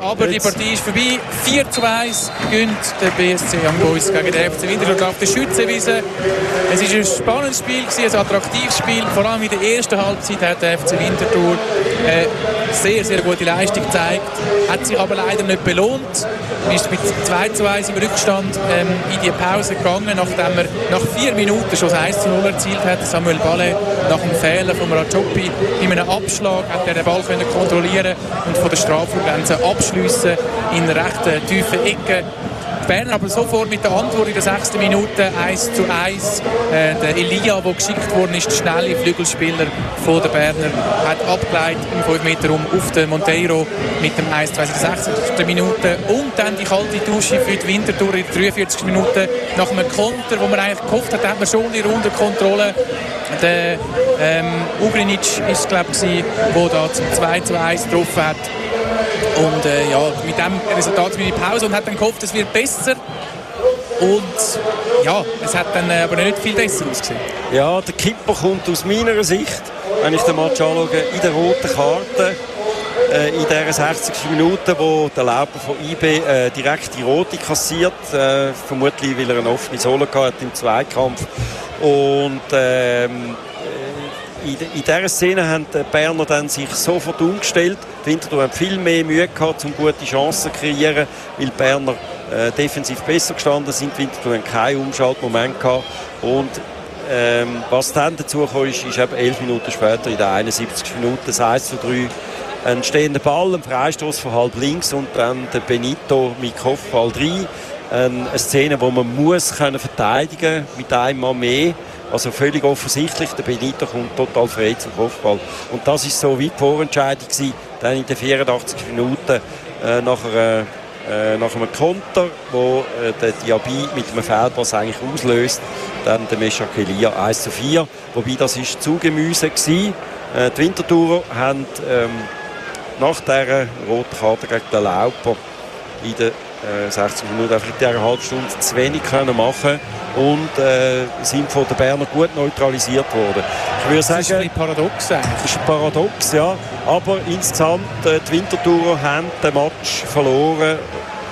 Aber die Partie ist vorbei. 4 zu 1 gönnt der BSC Young Boys gegen den FC Winterthur auf der Schützenwiese. Es war ein spannendes Spiel, ein attraktives Spiel. Vor allem in der ersten Halbzeit hat der FC Winterthur eine sehr, sehr gute Leistung gezeigt. Hat sich aber leider nicht belohnt. Er ist mit 2 zu 1 im Rückstand ähm, in die Pause gegangen, nachdem er nach vier Minuten schon das 1 zu 0 erzielt hat. Samuel Balle nach dem Fehler von Rajopi in einem Abschlag hat er den Ball kontrollieren und von der Strafraumgrenze abschliessen in recht tiefen Ecke. Berner aber sofort mit der Antwort in der sechsten Minute 1 zu 1. Äh, der Elia, der geschickt worden ist, der schnelle Flügelspieler von der Berner, hat abgeleitet im 5 Meter um auf den Monteiro mit dem 1 2 in der 60. Minute. Und dann die kalte Dusche für die Wintertour in der 43. Minute nach einem Konter, wo man eigentlich gehofft hat, hat man schon die Runde Kontrolle. Der ähm, Ugrinic ist glaube ich, der da zum 2 zu 1 getroffen hat. Und äh, ja, mit dem Resultat bin ich Pause und hat dann gehofft, es wird besser. Und ja, es hat dann äh, aber nicht viel besser ausgesehen. Ja, der Kipper kommt aus meiner Sicht, wenn ich den Match anschaue, in der roten Karte. Äh, in der 60. Minute, wo der Lauber von IB äh, direkt die rote kassiert. Äh, vermutlich, weil er eine offene Sohle hat im Zweikampf. Und ähm, in, in dieser Szene haben die Berner dann sich sofort umgestellt. Die Winterthur haben viel mehr Mühe gehabt, um gute Chancen zu kreieren, weil die Berner äh, defensiv besser gestanden sind. Die Winterthur haben keinen Umschaltmoment gehabt. Und ähm, was dann dazu kam, ist, ist eben elf Minuten später, in der 71. Minute, das 1 zu 3, ein stehender Ball, ein Freistoß von halb links und dann der Benito mit Kopfball 3. Eine Szene, die man muss können verteidigen mit einem Mann mehr. Also völlig offensichtlich, der Benito kommt total frei zum Kopfball. Und das ist so wie die Vorentscheidung gewesen, dann in den 84 Minuten äh, nach, einer, äh, nach einem Konter, wo äh, der Diaby mit einem Feldpass eigentlich auslöst, dann der Meschakelia 1 zu 4. Wobei das ist Zugemüse gewesen. Äh, die Wintertourer haben ähm, nach dieser roten Karte gegen den Lauper in der 60 äh, Minuten einfach in dieser halben Stunde zu wenig können machen und äh, sind von den Berner gut neutralisiert worden. Ich würde sagen, das ist ein paradox. Das ist paradox, ja. Aber insgesamt, äh, die Wintertourer haben den Match verloren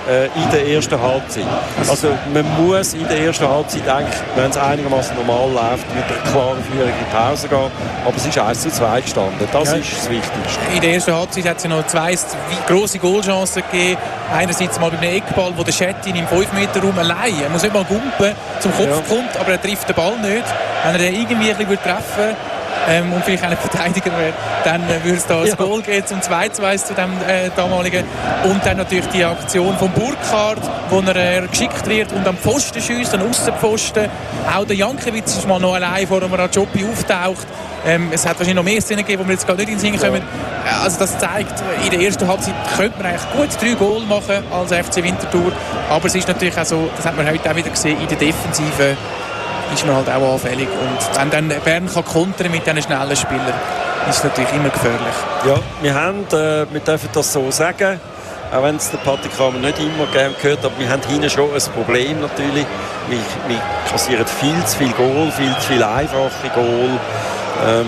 äh, in der ersten Halbzeit. Also man muss in der ersten Halbzeit eigentlich, wenn es einigermaßen normal läuft, mit einer klaren Führung in die Pause gehen. Aber es ist 1 zu 2 gestanden. Das ja. ist das Wichtigste. In der ersten Halbzeit hat es noch zwei große Goalchancen gegeben. Einerseits mal bei einem Eckball, wo der Schettin im 5-Meter-Raum allein, er muss nicht mal gumpen, zum Kopf ja. kommt, aber er trifft den Ball nicht. Wenn er den irgendwie ein bisschen treffen würde, ähm, und vielleicht auch ein Verteidiger wäre, dann äh, würde es da ein ja. Goal geben zum 2-2 zu dem äh, damaligen. Und dann natürlich die Aktion von Burkhardt, wo er äh, geschickt wird und am Pfosten schießt, an Außenpfosten. Auch der Jankiewicz ist mal noch allein vor dem Rajopi auftaucht. Ähm, es hat wahrscheinlich noch mehr Szenen gegeben, wo wir jetzt gerade nicht in den Sinn kommen. Ja. Also das zeigt, in der ersten Halbzeit könnte man eigentlich gut drei Goal machen als FC Winterthur. Aber es ist natürlich auch so, das hat man heute auch wieder gesehen, in der Defensive ist man halt auch anfällig. Und wenn dann Bern kann kontern mit diesen schnellen Spielern, ist es natürlich immer gefährlich. Ja, wir, haben, äh, wir dürfen das so sagen, auch wenn es der Patrick nicht immer gerne gehört, aber wir haben hinten schon ein Problem natürlich. Wir, wir kassieren viel zu viel Goal, viel zu viel einfache Goal. Ähm,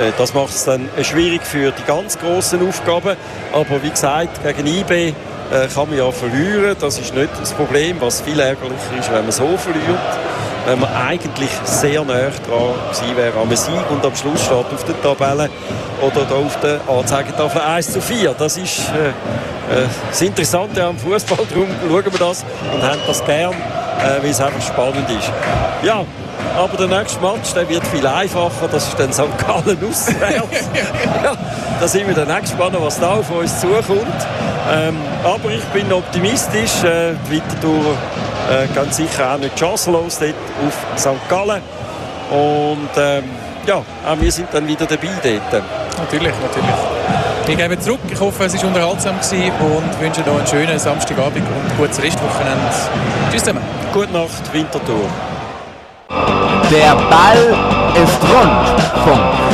äh, das macht es dann schwierig für die ganz großen Aufgaben. Aber wie gesagt, gegen IB äh, kann man ja verlieren. Das ist nicht das Problem. Was viel ärgerlicher ist, wenn man so verliert wenn man eigentlich sehr nah dran gewesen wäre am Sieg und am Schluss steht auf der Tabelle oder auf der Anzeigetafel 1 zu 4. Das ist äh, äh, das Interessante am Fußball, darum schauen wir das und haben das gern, äh, weil es einfach spannend ist. Ja, aber der nächste Match der wird viel einfacher. Das ist dann St. Gallen auswärts. ja, da sind wir dann auch gespannt, was da auf uns zukommt. Ähm, aber ich bin optimistisch. Äh, die Wintertour äh, ganz sicher auch nicht chancenlos dort auf St. Gallen. Und ähm, ja, auch wir sind dann wieder dabei dort. Natürlich, natürlich. Wir geben zurück. Ich hoffe, es war unterhaltsam gewesen und wünsche noch einen schönen Samstagabend und gutes Restwochenende. Tschüss zusammen. Gute Nacht, Wintertour. Der Ball ist rund. Punkt.